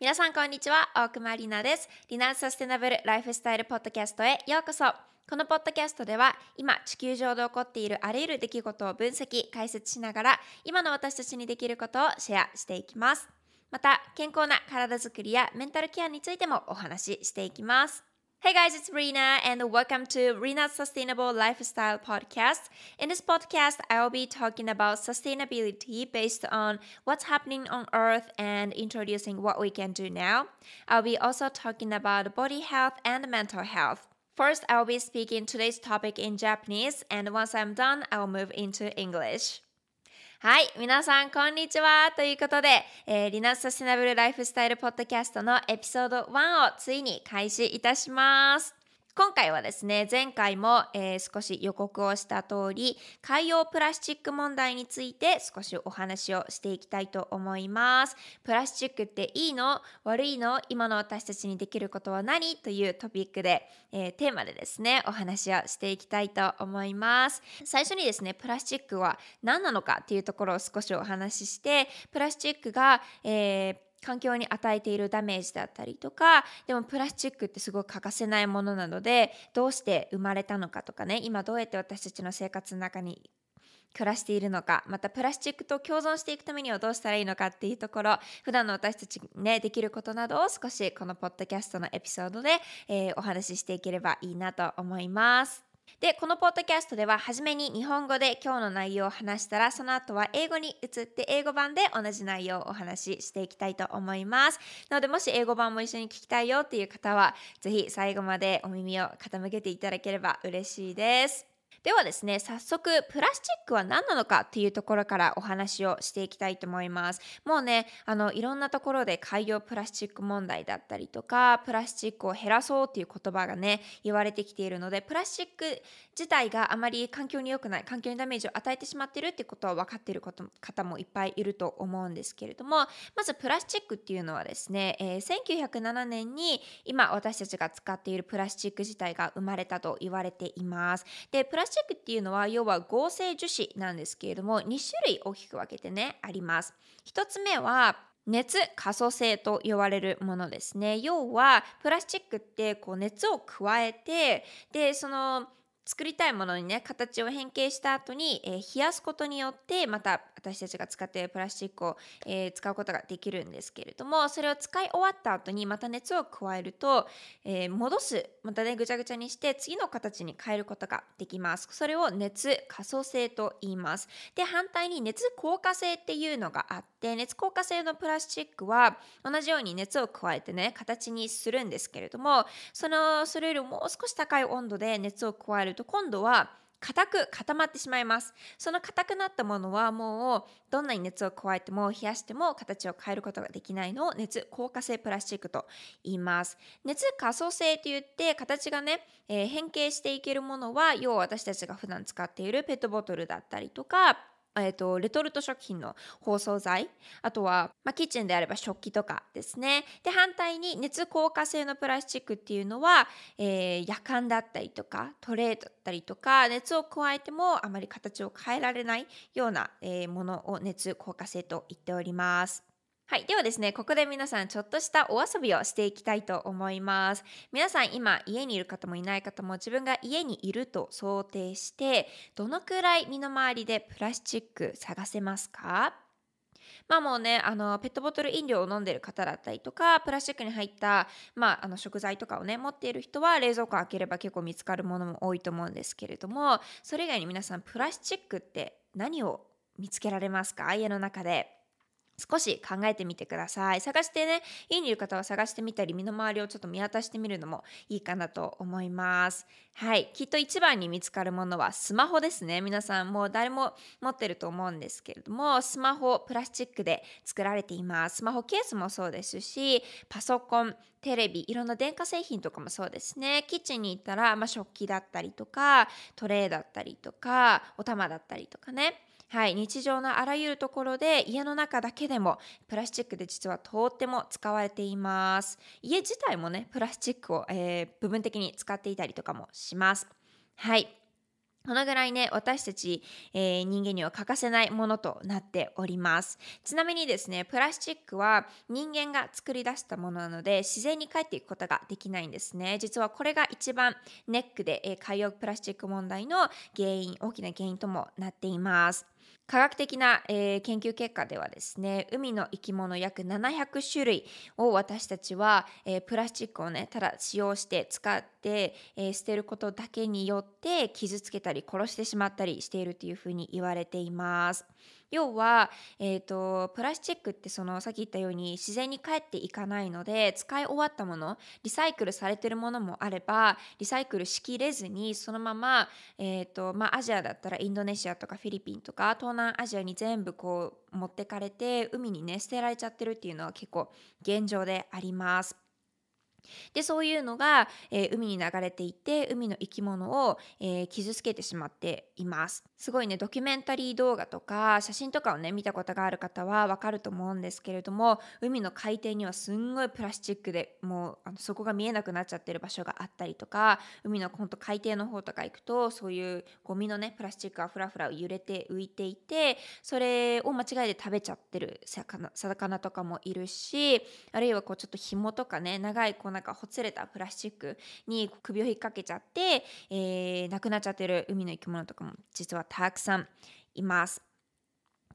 皆さんこんにちは、大熊里奈です。リナーズサステナブルライフスタイルポッドキャストへようこそ。このポッドキャストでは今地球上で起こっているあらゆる出来事を分析、解説しながら今の私たちにできることをシェアしていきます。また健康な体づくりやメンタルケアについてもお話ししていきます。Hey guys, it's Rena and welcome to Rena's Sustainable Lifestyle Podcast. In this podcast, I will be talking about sustainability based on what's happening on Earth and introducing what we can do now. I'll be also talking about body health and mental health. First, I will be speaking today's topic in Japanese, and once I'm done, I will move into English. はい。皆さん、こんにちは。ということで、えー、リナサステナブルライフスタイルポッドキャストのエピソード1をついに開始いたします。今回はですね、前回も、えー、少し予告をした通り、海洋プラスチック問題について少しお話をしていきたいと思います。プラスチックっていいの？悪いの？今の私たちにできることは何？というトピックで、えー、テーマでですね、お話をしていきたいと思います。最初にですね、プラスチックは何なのかっていうところを少しお話しして、プラスチックが、えー環境に与えているダメージだったりとかでもプラスチックってすごく欠かせないものなのでどうして生まれたのかとかね今どうやって私たちの生活の中に暮らしているのかまたプラスチックと共存していくためにはどうしたらいいのかっていうところ普段の私たちねできることなどを少しこのポッドキャストのエピソードで、えー、お話ししていければいいなと思います。で、このポッドキャストでは初めに日本語で今日の内容を話したら、その後は英語に移って英語版で同じ内容をお話ししていきたいと思います。なので、もし英語版も一緒に聞きたいよっていう方は、ぜひ最後までお耳を傾けていただければ嬉しいです。ではですね早速プラスチックは何なのかっていうところからお話をしていきたいと思います。もうねあのいろんなところで海洋プラスチック問題だったりとかプラスチックを減らそうっていう言葉がね言われてきているのでプラスチック自体があまり環境に良くない環境にダメージを与えてしまってるってことは分かっていること方もいっぱいいると思うんですけれどもまずプラスチックっていうのはですね、えー、1907年に今私たちが使っているプラスチック自体が生まれたと言われています。でプラススチックっていうのは要は合成樹脂なんですけれども2種類大きく分けてねあります。1つ目は熱可塑性と呼ばれるものですね。要はプラスチックってこう熱を加えてでその作りたいものにね形を変形した後に、えー、冷やすことによってまた私たちが使っているプラスチックを、えー、使うことができるんですけれどもそれを使い終わった後にまた熱を加えると、えー、戻すまたねぐちゃぐちゃにして次の形に変えることができます。それを熱可塑性と言います。で反対に熱硬化性っていうのがあって熱硬化性のプラスチックは同じように熱を加えてね形にするんですけれどもそのそれよりもう少し高い温度で熱を加えると今度は硬く固まってしまいます。その硬くなったものはもうどんなに熱を加えても冷やしても形を変えることができないのを熱硬化性プラスチックと言います。熱可塑性といって形がね、えー、変形していけるものは要は私たちが普段使っているペットボトルだったりとかえーと、レトルト食品の包装材あとは、まあ、キッチンであれば食器とかですねで反対に熱硬化性のプラスチックっていうのは、えー、夜間だったりとかトレーだったりとか熱を加えてもあまり形を変えられないような、えー、ものを熱硬化性と言っております。はい。ではですね、ここで皆さんちょっとしたお遊びをしていきたいと思います。皆さん今家にいる方もいない方も自分が家にいると想定して、どのくらい身の回りでプラスチック探せますか？まあもうね、あの、ペットボトル飲料を飲んでる方だったりとか、プラスチックに入った、まあ、あの食材とかをね、持っている人は冷蔵庫開ければ結構見つかるものも多いと思うんですけれども、それ以外に皆さん、プラスチックって何を見つけられますか？家の中で。少し考えてみてください。探してね、家にいる方は探してみたり、身の回りをちょっと見渡してみるのもいいかなと思います。はい。きっと一番に見つかるものはスマホですね。皆さんもう誰も持ってると思うんですけれども、スマホプラスチックで作られています。スマホケースもそうですし、パソコン、テレビ、いろんな電化製品とかもそうですね。キッチンに行ったら、まあ、食器だったりとか、トレーだったりとか、お玉だったりとかね。はい、日常のあらゆるところで家の中だけでもプラスチックで実はとっても使われています家自体もねプラスチックを、えー、部分的に使っていたりとかもしますはいこのぐらいね、私たち、えー、人間には欠かせないものとなっております。ちなみにですね、プラスチックは人間が作り出したものなので、自然に帰っていくことができないんですね。実はこれが一番ネックで、えー、海洋プラスチック問題の原因、大きな原因ともなっています。科学的な、えー、研究結果ではですね海の生き物約700種類を私たちは、えー、プラスチックをねただ使用して使って、えー、捨てることだけによって傷つけたり殺してしまったりしているというふうに言われています。要は、えーと、プラスチックってそのさっき言ったように自然に返っていかないので使い終わったものリサイクルされてるものもあればリサイクルしきれずにそのまま、えーとまあ、アジアだったらインドネシアとかフィリピンとか東南アジアに全部こう持ってかれて海にね捨てられちゃってるっていうのは結構現状であります。でそういうのが、えー、海に流れていて海の生き物を、えー、傷つけてしまっています。すごいねドキュメンタリー動画とか写真とかをね見たことがある方はわかると思うんですけれども海の海底にはすんごいプラスチックでもうあのそこが見えなくなっちゃってる場所があったりとか海のほんと海底の方とか行くとそういうゴミのねプラスチックがふらふら揺れて浮いていてそれを間違いで食べちゃってる魚魚とかもいるしあるいはこうちょっと紐とかね長いこなんかほつれたプラスチックに首を引っ掛けちゃって、えー、亡くなっちゃってる海の生き物とかも実はたくさんいます。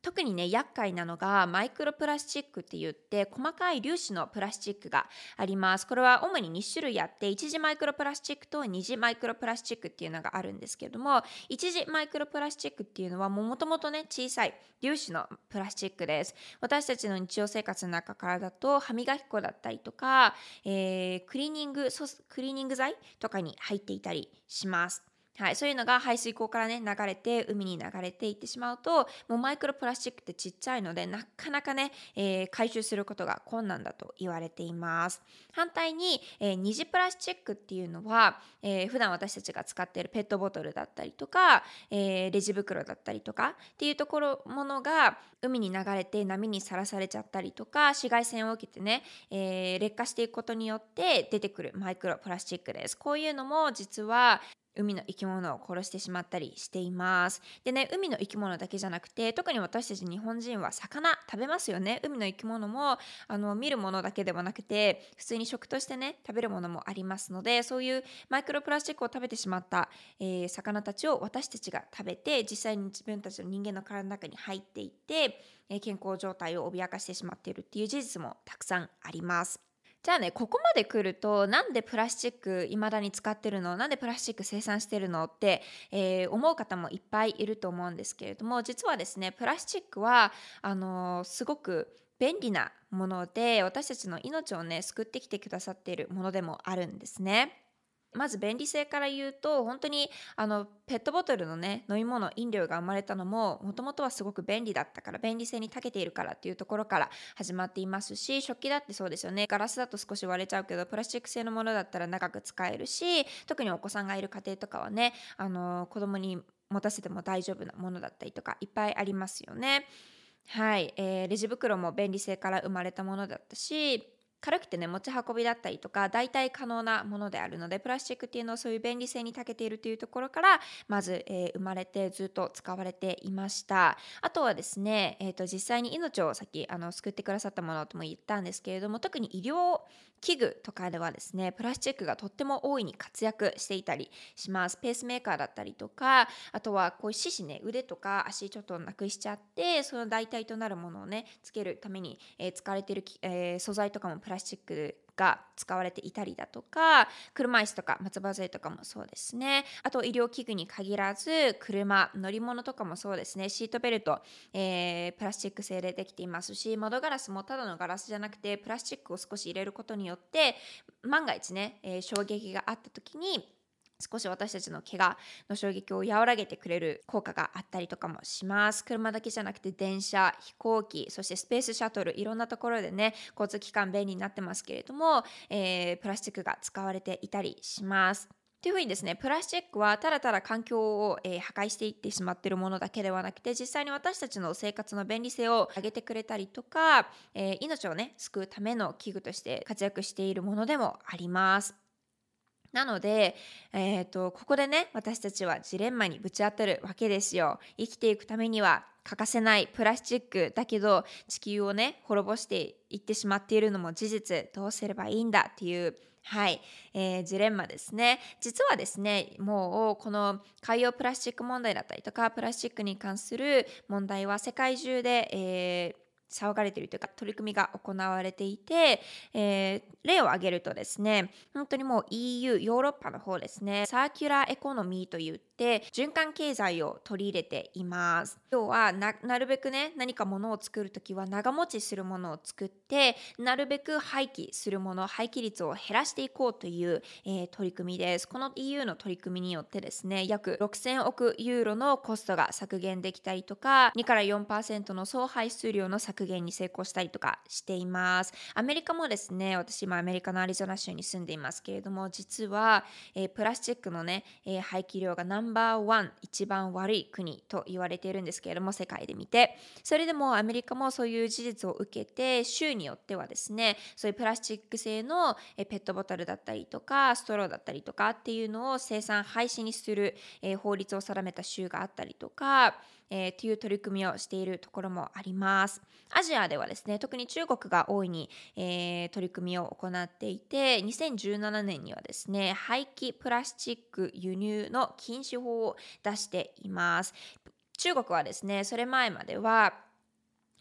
特にね厄介なのがマイクロプラスチックって言って細かい粒子のプラスチックがあります。これは主に2種類あって一次マイクロプラスチックと二次マイクロプラスチックっていうのがあるんですけれども一次マイクロプラスチックっていうのはもともとね小さい粒子のプラスチックです。私たちの日常生活の中からだと歯磨き粉だったりとか、えー、クリーニングクリーニング剤とかに入っていたりします。はい、そういうのが排水溝からね流れて海に流れていってしまうともうマイクロプラスチックってちっちゃいのでなかなかね、えー、回収することが困難だと言われています。反対に、えー、二次プラスチックっていうのは、えー、普段私たちが使っているペットボトルだったりとか、えー、レジ袋だったりとかっていうところものが海に流れて波にさらされちゃったりとか紫外線を受けてね、えー、劣化していくことによって出てくるマイクロプラスチックです。こういうのも実は海の生き物を殺してしまったりしています。でね、海の生き物だけじゃなくて、特に私たち日本人は魚食べますよね。海の生き物もあの見るものだけではなくて、普通に食としてね、食べるものもありますので、そういうマイクロプラスチックを食べてしまった、えー、魚たちを私たちが食べて、実際に自分たちの人間の体の中に入っていって、え、健康状態を脅かしてしまっているっていう事実もたくさんあります。じゃあねここまで来るとなんでプラスチックいまだに使ってるの？なんでプラスチック生産してるの？って、えー、思う方もいっぱいいると思うんですけれども実はですねプラスチックはあのー、すごく便利なもので私たちの命をね救ってきてくださっているものでもあるんですね。まず便利性から言うと本当にあのペットボトルのね飲み物飲料が生まれたのももともとはすごく便利だったから便利性に長けているからっていうところから始まっていますし食器だってそうですよねガラスだと少し割れちゃうけどプラスチック製のものだったら長く使えるし特にお子さんがいる家庭とかはねあの子供に持たせても大丈夫なものだったりとかいっぱいありますよね。はい、えー、レジ袋も便利性から生まれたものだったし軽くてね持ち運びだったりとか代替可能なものであるのでプラスチックっていうのはそういう便利性に長けているというところからまず、えー、生まれてずっと使われていました。あとはですね、えーと、実際に命をさっきあの救ってくださったものとも言ったんですけれども特に医療器具とかではですねプラスチックがとっても大いに活躍していたりします。ペースメーカーだったりとかあとはこういう四肢ね腕とか足ちょっとなくしちゃってその代替となるものをねつけるために、えー、使われてる、えー、素材とかもプラスチックが使われていたりだとか車椅子とか松葉杖とかもそうですね。あと医療器具に限らず車乗り物とかもそうですね。シートベルト、えー、プラスチック製でできていますし窓ガラスもただのガラスじゃなくてプラスチックを少し入れることによって万が一ね、えー、衝撃があった時に少し私たちの怪我の衝撃を和らげてくれる効果があったりとかもします。車だけじゃなくて電車飛行機そしてスペースシャトルいろんなところでね交通機関便利になってますけれども、えー、プラスチックが使われていたりします。というふうにですねプラスチックはただただ環境を、えー、破壊していってしまってるものだけではなくて実際に私たちの生活の便利性を上げてくれたりとか、えー、命をね救うための器具として活躍しているものでもあります。なので、えーと、ここでね私たちはジレンマにぶち当たるわけですよ。生きていくためには欠かせないプラスチックだけど地球をね滅ぼしていってしまっているのも事実。どうすればいいんだ？っていうはい、えー、ジレンマですね。実はですねもうこの海洋プラスチック問題だったりとかプラスチックに関する問題は世界中で、えー騒がれているというか取り組みが行われていて、えー、例を挙げるとですね本当にもう EU ヨーロッパの方ですねサーキュラーエコノミーといって循環経済を取り入れています。要はなるべくね何かものを作る時は長持ちするものを作ってなるべく廃棄するもの廃棄率を減らしていこうという、えー、取り組みです。この EU の取り組みによってですね約6000億ユーロのコストが削減できたりとか2から4%の総排出量の削減に成功したりとかしています。アメリカもですね私今アメリカのアリゾナ州に住んでいますけれども実は、えー、プラスチックのね、えー、廃棄量がナンバーワン一番悪い国と言われているんですけれども世界で見て。それでもアメリカもそういう事実を受けて州によってはですねそういうプラスチック製のペットボトルだったりとかストローだったりとかっていうのを生産廃止にする、法律を定めた州があったりとかえー、という取り組みをしているところもあります。アジアではですね、特に中国が大いに、えー、取り組みを行っていて、2017年にはですね、廃棄プラスチック輸入の禁止法を出しています。中国はですね、それ前までは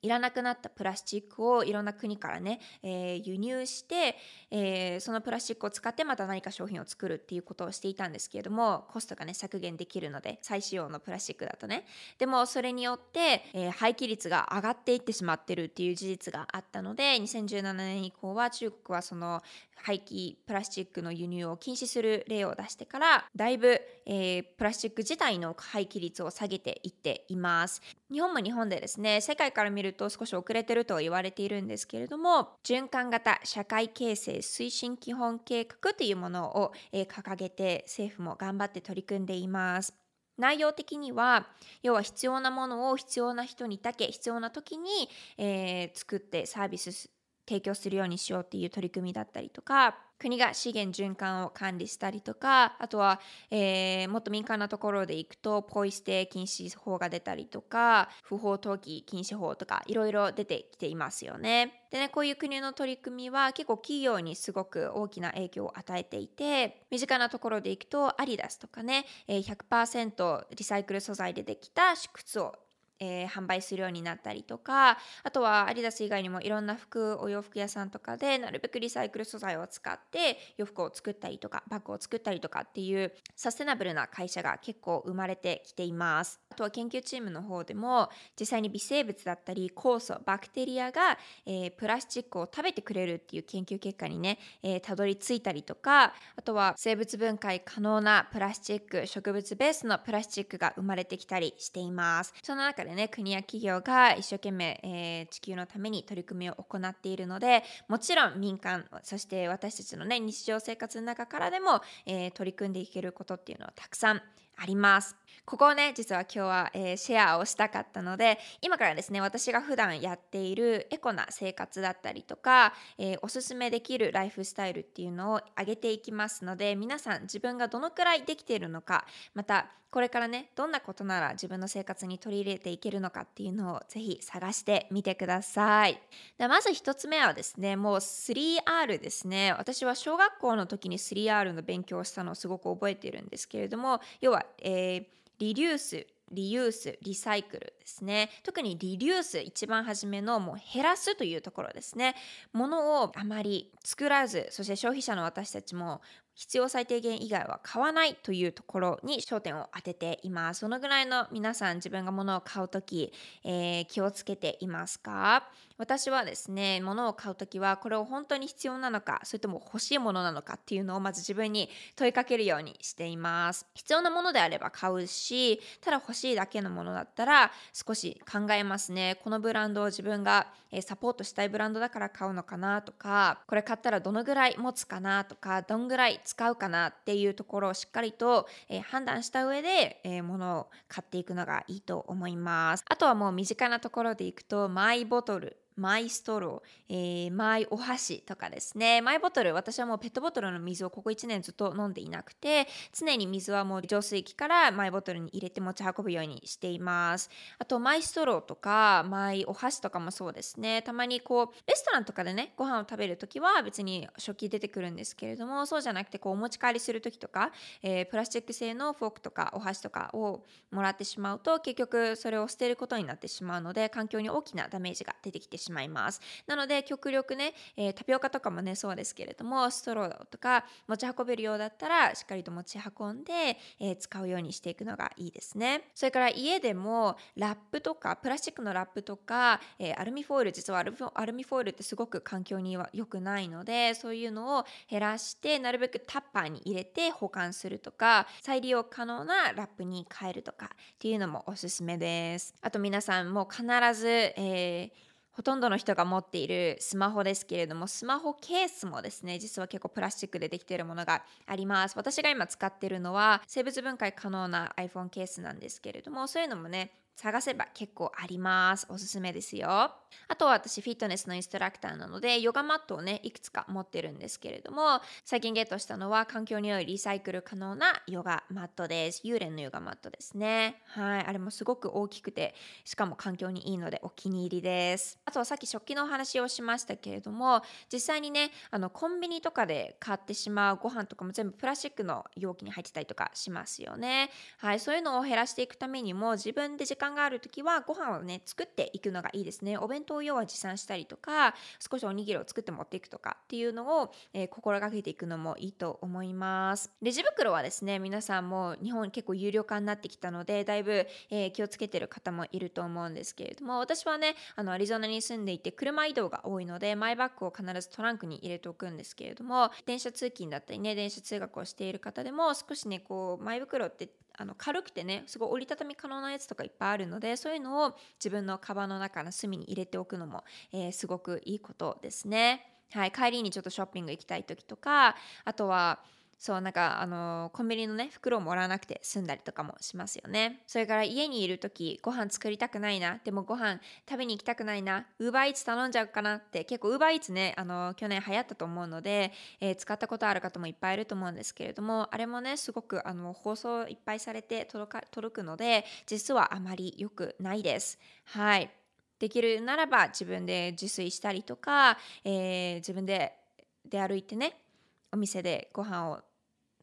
いらなくなったプラスチックをいろんな国からね、えー、輸入して、えー、そのプラスチックを使ってまた何か商品を作るっていうことをしていたんですけれどもコストがね削減できるので再使用のプラスチックだとね。でもそれによって、えー、廃棄率が上がっていってしまってるっていう事実があったので2017年以降は中国はその廃棄プラスチックの輸入を禁止する例を出してからだいぶ、えー、プラスチック自体の廃棄率を下げていっています。日本も日本でですね世界から見ると少し遅れてると言われているんですけれども循環型社会形成推進基本計画というものを、え、掲げて政府も頑張って取り組んでいます。内容的には要は必要なものを必要な人にだけ必要な時に、えー、作ってサービス提供するようにしようっていう取り組みだったりとか国が資源循環を管理したりとかあとは、えー、もっと民間なところでいくとポイ捨て禁止法が出たりとか不法投棄禁止法とかいろいろ出てきていますよね。でねこういう国の取り組みは結構企業にすごく大きな影響を与えていて身近なところでいくとアリダスとかね100%リサイクル素材でできた靴をえー、販売するようになったりとかあとはアディダス以外にもいろんな服お洋服屋さんとかでなるべくリサイクル素材を使って洋服を作ったりとかバッグを作ったりとかっていうサステナブルな会社が結構生まれてきています。あとは研究チームの方でも実際に微生物だったり酵素バクテリアが、えー、プラスチックを食べてくれるっていう研究結果にね、えー、たどり着いたりとかあとは生物分解可能なプラスチック植物ベースのプラスチックが生まれてきたりしています。その中でね国や企業が一生懸命、えー、地球のために取り組みを行っているのでもちろん民間そして私たちのね日常生活の中からでも、えー、取り組んでいけることっていうのはたくさんあります。ここをね実は今日は、えー、シェアをしたかったので今からですね私が普段やっているエコな生活だったりとか、えー、おすすめできるライフスタイルっていうのを上げていきますので皆さん自分がどのくらいできているのかまたこれからねどんなことなら自分の生活に取り入れていけるのかっていうのをぜひ探してみてください。でまず1つ目はですねもう 3R ですね。私は小学校の時に 3R の勉強をしたのをすごく覚えているんですけれども要は、えー、リデュースリユース、リサイクルですね。特にリデュース、一番初めのもう減らすというところですね。ものをあまり作らず、そして消費者の私たちも必要最低限以外は買わないというところに焦点を当てています。そのぐらいの皆さん自分が物を買う時、えー、気をつけていますか？私はですね、物を買う時はこれを本当に必要なのか、それとも欲しいものなのかっていうのをまず自分に問いかけるようにしています。必要なものであれば買うし、ただ欲しいだけのものだったら少し考えますね。このブランドを自分がサポートしたいブランドだから買うのかなとか、これ買ったらどのぐらい持つかなとか、どんぐらい使うかなっていうところをしっかりと、判断した上で、えー、物を買っていくのがいいと思います。あとはもう身近なところでいくとマイボトルマイストロー、えー、マイお箸とかですね。マイボトル、私はもうペットボトルの水をここ1年ずっと飲んでいなくて、常に水はもう浄水器からマイボトルに入れて持ち運ぶようにしています。あと、マイストローとか、マイお箸とかもそうですね。たまにこう、レストランとかでね、ご飯を食べるときは別に食器出てくるんですけれども、そうじゃなくて、こう、お持ち帰りするときとか、えー、プラスチック製のフォークとかお箸とかをもらってしまうと、結局それを捨てることになってしまうので、環境に大きなダメージが出てきてしまいます。しまいます。なので極力ね、えー、タピオカとかもねそうですけれどもストローとか持ち運べるようだったらしっかりと持ち運んで、えー、使うようにしていくのがいいですね。それから家でもラップとかプラスチックのラップとか、えー、アルミフォイル実はアルミフォイルってすごく環境には良くないのでそういうのを減らしてなるべくタッパーに入れて保管するとか再利用可能なラップに変えるとかっていうのもおすすめです。あと皆さんも必ず、えーほとんどの人が持っているスマホですけれどもスマホケースもですね実は結構プラスチックでできているものがあります。私が今使っているのは生物分解可能な iPhone ケースなんですけれどもそういうのもね探せば結構あります。おすすめですよ。あとは私フィットネスのインストラクターなのでヨガマットをねいくつか持ってるんですけれども最近ゲットしたのは環境に良いリサイクル可能なヨガマットです。幽連のヨガマットですね。はい。あれもすごく大きくてしかも環境にいいのでお気に入りです。あとはさっき食器のお話をしましたけれども実際にねあのコンビニとかで買ってしまうご飯とかも全部プラスチックの容器に入ってたりとかしますよね。はい。そういうのを減らしていくためにも自分で時間間がある時はご飯をね作っていくのがいいですね。お弁当用は持参したりとか少しおにぎりを作って持っていくとかっていうのを、えー、心がけていくのもいいと思います。レジ袋はですね皆さんも日本結構有料化になってきたのでだいぶ、えー、気をつけてる方もいると思うんですけれども私はねあのアリゾナに住んでいて車移動が多いのでマイバッグを必ずトランクに入れておくんですけれども電車通勤だったりね電車通学をしている方でも少しねこうマイ袋ってあの軽くてねすごい折りたたみ可能なやつとかいっぱいああるのでそういうのを自分のカバンの中の隅に入れておくのも、えー、すごくいいことですね。はい、帰りにちょっとショッピング行きたい時とかあとはそうなんかあのコンビニのね袋をもらわなくて済んだりとかもしますよね。それから家にいる時ご飯作りたくないな。でもご飯食べに行きたくないな。ウーバーイーツ頼んじゃうかなって。結構ウーバーイーツねあの去年流行ったと思うので、えー、使ったことある方もいっぱいいると思うんですけれどもあれもねすごくあの放送いっぱいされて届か届くので実はあまり良くないです。はい。できるならば自分で自炊したりとか、え、自分で出歩いてねお店でご飯を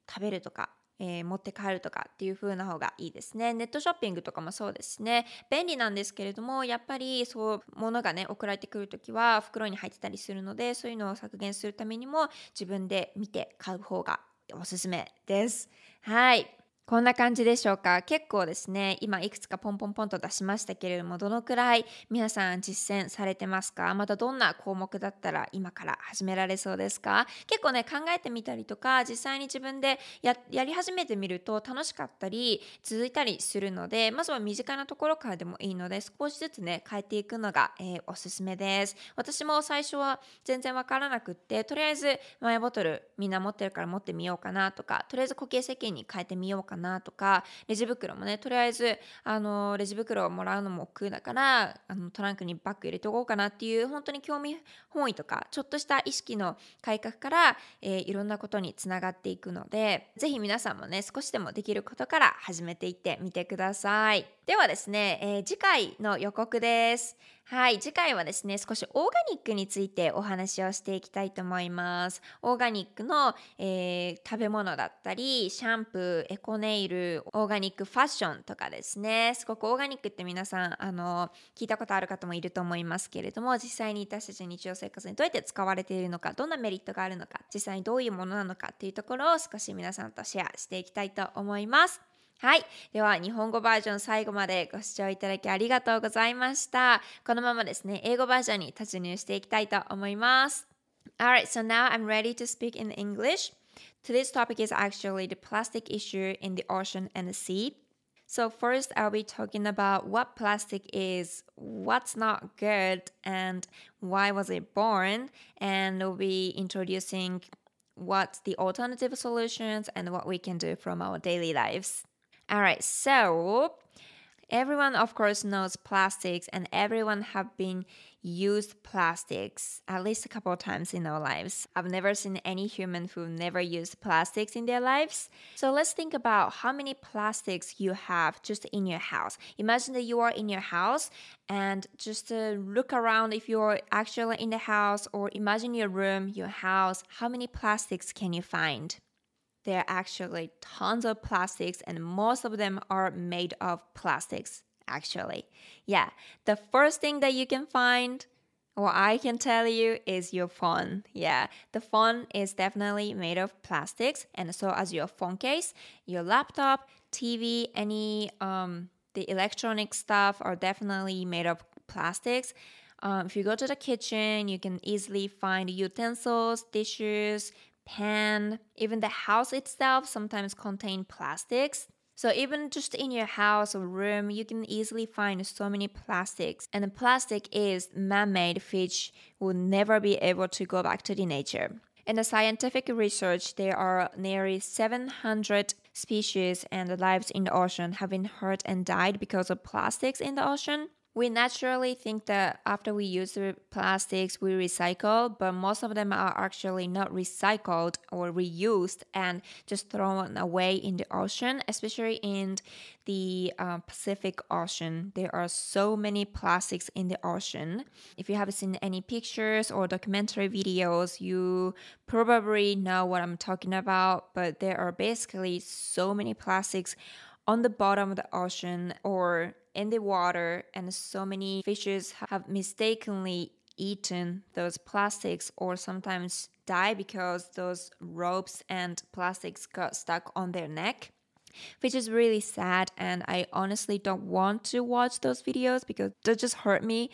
食べるとか、えー、持って帰るとかっていう風な方がいいですね。ネットショッピングとかもそうですね。便利なんですけれども、やっぱりそう物がね、送られてくるときは袋に入ってたりするので、そういうのを削減するためにも自分で見て買う方がおすすめです。はい。こんな感じでしょうか？結構ですね今いくつかポンポンポンと出しましたけれどもどのくらい皆さん実践されてますか？またどんな項目だったら今から始められそうですか？結構ね考えてみたりとか実際に自分でやり始めてみると楽しかったり続いたりするのでまずは身近なところからでもいいので少しずつね変えていくのが、えー、おすすめです。私も最初は全然わからなくってとりあえずマイボトルみんな持ってるから持ってみようかなとかとりあえず固形石鹸に変えてみようかななとかレジ袋もねとりあえずあのレジ袋をもらうのも億劫だからあのトランクにバッグ入れておこうかなっていう本当に興味本位とかちょっとした意識の改革から、えー、いろんなことにつながっていくので是非皆さんもね少しでもできることから始めていってみてください。ではですね、えー、次回の予告です。はい次回はですね少しオーガニックについてお話をしていきたいと思います。オーガニックの、えー、食べ物だったりシャンプーエコネイルオーガニックファッションとかですね。すごくオーガニックって皆さんあの聞いたことある方もいると思いますけれども実際に私たちの日常生活にどうやって使われているのかどんなメリットがあるのか実際にどういうものなのかっていうところを少し皆さんとシェアしていきたいと思います。はい。では、日本語バージョン最後までご視聴いただきありがとうございました。このままですね、英語バージョンに突入していきたいと思います。Alright, so now I'm ready to speak in English. Today's topic is actually the plastic issue in the ocean and the sea. So, first, I'll be talking about what plastic is, what's not good, and why was it born. And we'll be introducing what the alternative solutions and what we can do from our daily lives. Alright, so everyone of course knows plastics and everyone have been used plastics at least a couple of times in our lives. I've never seen any human who never used plastics in their lives. So let's think about how many plastics you have just in your house. Imagine that you are in your house and just uh, look around if you're actually in the house or imagine your room, your house. How many plastics can you find? There are actually tons of plastics, and most of them are made of plastics actually. Yeah, the first thing that you can find or I can tell you is your phone. Yeah, the phone is definitely made of plastics, and so as your phone case, your laptop, TV, any um, the electronic stuff are definitely made of plastics. Um, if you go to the kitchen, you can easily find utensils, dishes, pan. Even the house itself sometimes contain plastics. So even just in your house or room, you can easily find so many plastics. And the plastic is man-made, which will never be able to go back to the nature. In the scientific research, there are nearly 700 species and lives in the ocean have been hurt and died because of plastics in the ocean we naturally think that after we use the plastics we recycle but most of them are actually not recycled or reused and just thrown away in the ocean especially in the uh, pacific ocean. There are so many plastics in the ocean. If you have seen any pictures or documentary videos you probably know what i'm talking about but there are basically so many plastics on the bottom of the ocean or in the water, and so many fishes have mistakenly eaten those plastics or sometimes die because those ropes and plastics got stuck on their neck which is really sad and i honestly don't want to watch those videos because they just hurt me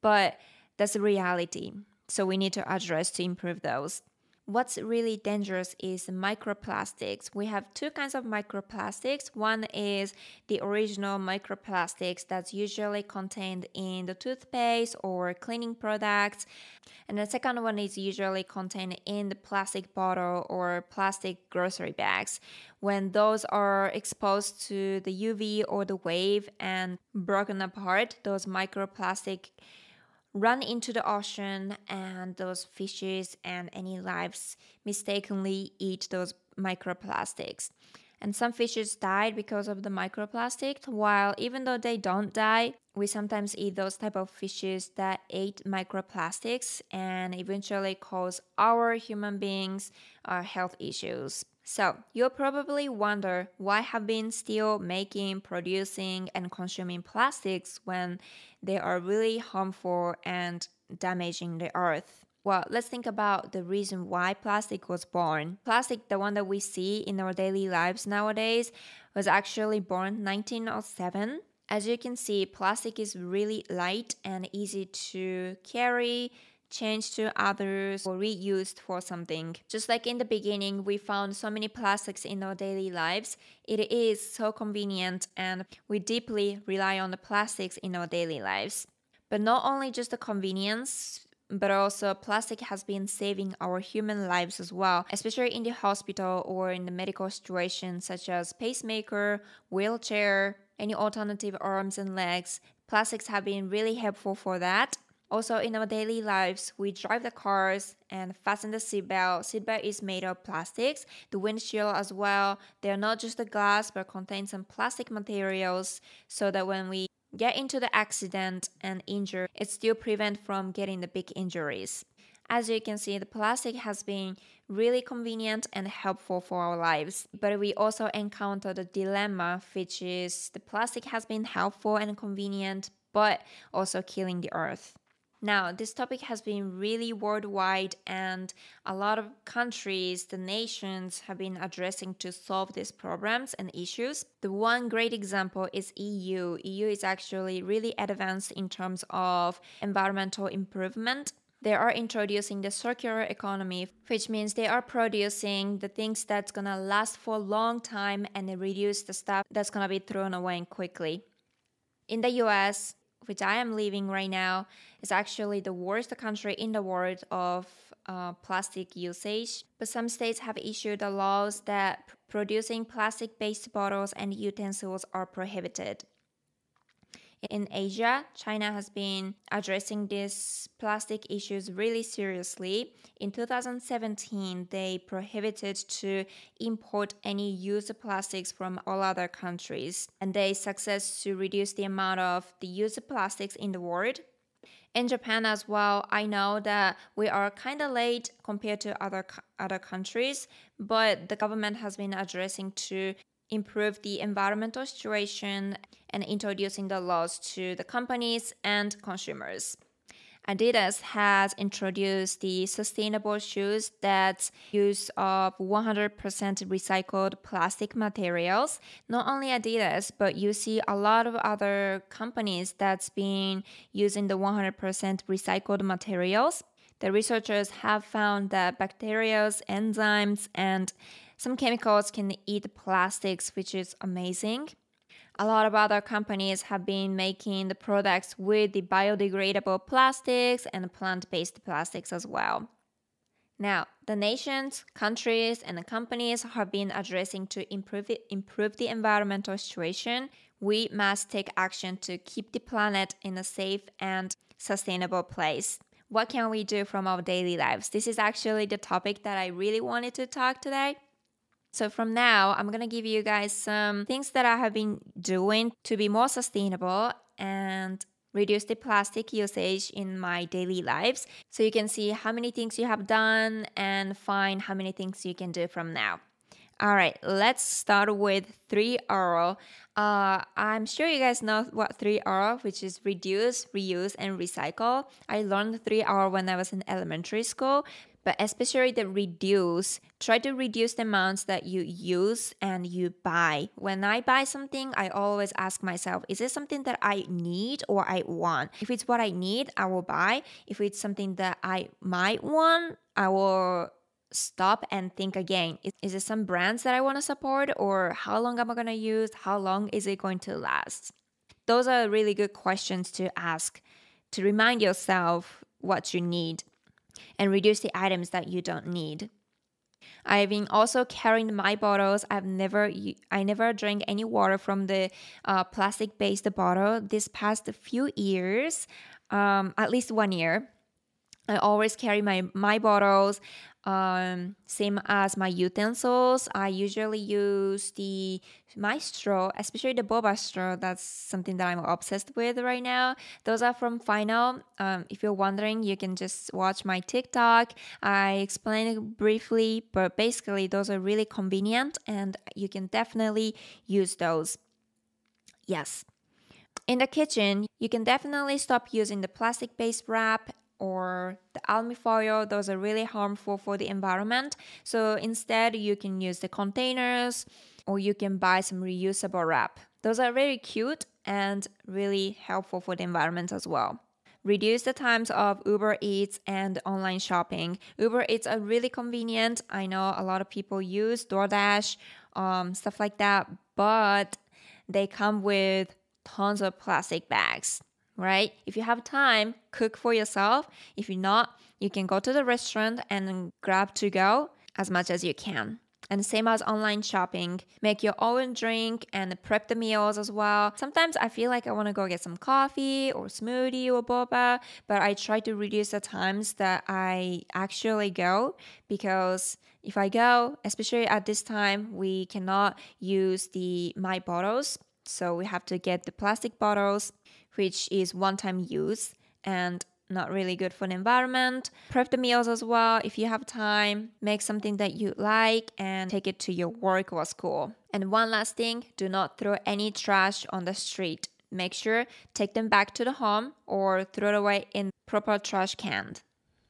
but that's the reality. So we need to address to improve those What's really dangerous is microplastics. We have two kinds of microplastics. One is the original microplastics that's usually contained in the toothpaste or cleaning products. And the second one is usually contained in the plastic bottle or plastic grocery bags. When those are exposed to the UV or the wave and broken apart, those microplastic run into the ocean and those fishes and any lives mistakenly eat those microplastics. And some fishes died because of the microplastic, while even though they don't die, we sometimes eat those type of fishes that ate microplastics and eventually cause our human beings uh, health issues. So you'll probably wonder why have been still making, producing, and consuming plastics when they are really harmful and damaging the earth. Well, let's think about the reason why plastic was born. Plastic, the one that we see in our daily lives nowadays, was actually born 1907. As you can see, plastic is really light and easy to carry, changed to others or reused for something. Just like in the beginning, we found so many plastics in our daily lives, it is so convenient and we deeply rely on the plastics in our daily lives. But not only just the convenience, but also plastic has been saving our human lives as well, especially in the hospital or in the medical situations such as pacemaker, wheelchair, any alternative arms and legs. Plastics have been really helpful for that also, in our daily lives, we drive the cars and fasten the seatbelt. Seatbelt is made of plastics. The windshield as well. They are not just the glass, but contain some plastic materials, so that when we get into the accident and injure, it still prevent from getting the big injuries. As you can see, the plastic has been really convenient and helpful for our lives. But we also encounter the dilemma, which is the plastic has been helpful and convenient, but also killing the earth. Now, this topic has been really worldwide, and a lot of countries, the nations, have been addressing to solve these problems and issues. The one great example is EU. EU is actually really advanced in terms of environmental improvement. They are introducing the circular economy, which means they are producing the things that's gonna last for a long time and reduce the stuff that's gonna be thrown away quickly. In the US, which I am living right now, is actually the worst country in the world of uh, plastic usage. But some states have issued laws that producing plastic based bottles and utensils are prohibited. In Asia, China has been addressing these plastic issues really seriously. In 2017, they prohibited to import any used plastics from all other countries, and they success to reduce the amount of the used plastics in the world. In Japan as well, I know that we are kind of late compared to other other countries, but the government has been addressing to improve the environmental situation and introducing the laws to the companies and consumers. Adidas has introduced the sustainable shoes that use of 100% recycled plastic materials. Not only Adidas, but you see a lot of other companies that's been using the 100% recycled materials. The researchers have found that bacteria, enzymes, and some chemicals can eat plastics, which is amazing. A lot of other companies have been making the products with the biodegradable plastics and plant based plastics as well. Now, the nations, countries, and companies have been addressing to improve, it, improve the environmental situation. We must take action to keep the planet in a safe and sustainable place. What can we do from our daily lives? This is actually the topic that I really wanted to talk today. So from now, I'm to give you guys some things that I have been doing to be more sustainable and reduce the plastic usage in my daily lives. So you can see how many things you have done and find how many things you can do from now. All right, let's start with 3R. Uh, I'm sure you guys know what 3R, which is reduce, reuse, and recycle. I learned 3R when I was in elementary school, but especially the reduce try to reduce the amounts that you use and you buy. When i buy something i always ask myself is it something that i need or i want? If it's what i need i will buy. If it's something that i might want i will stop and think again. Is, is it some brands that i want to support or how long am i going to use? How long is it going to last? Those are really good questions to ask to remind yourself what you need and reduce the items that you don't need. I've been also carrying my bottles. I've never I never drank any water from the uh, plastic based bottle this past few years, um, at least one year. I always carry my my bottles. Um, same as my utensils, I usually use the my straw, especially the boba straw. That's something that I'm obsessed with right now. Those are from Final. Um, if you're wondering, you can just watch my TikTok. I explain it briefly, but basically, those are really convenient, and you can definitely use those. Yes. In the kitchen, you can definitely stop using the plastic based wrap or the aluminium foil those are really harmful for the environment. So instead you can use the containers or you can buy some reusable wrap. Those are very cute and really helpful for the environment as well. Reduce the times of uber eats and online shopping. Uber eats are really convenient. I know a lot of people use doordash um, stuff like that but they come with tons of plastic bags right? If you have time, cook for yourself. If you're not, you can go to the restaurant and grab to go as much as you can. And same as online shopping, make your own drink and prep the meals as well. Sometimes I feel like I want to go get some coffee or smoothie or boba, but I try to reduce the times that I actually go because if I go, especially at this time, we cannot use the my bottles. So we have to get the plastic bottles which is one time use and not really good for the environment. Prep the meals as well if you have time. Make something that you like and take it to your work or school. And one last thing do not throw any trash on the street. Make sure take them back to the home or throw it away in proper trash can.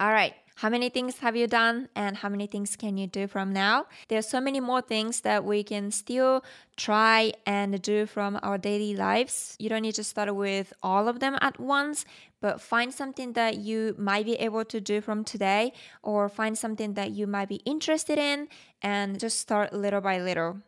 All right, how many things have you done and how many things can you do from now? There are so many more things that we can still try and do from our daily lives. You don't need to start with all of them at once, but find something that you might be able to do from today or find something that you might be interested in and just start little by little.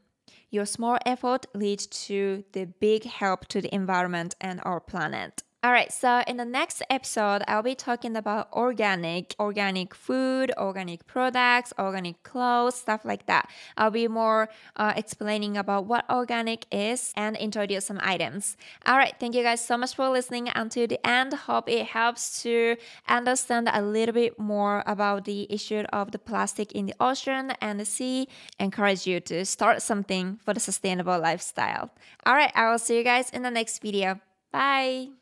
Your small effort leads to the big help to the environment and our planet. All right, so in the next episode, I'll be talking about organic, organic food, organic products, organic clothes, stuff like that. I'll be more uh, explaining about what organic is and introduce some items. All right, thank you guys so much for listening until the end. Hope it helps to understand a little bit more about the issue of the plastic in the ocean and the sea. Encourage you to start something for the sustainable lifestyle. All right, I will see you guys in the next video. Bye.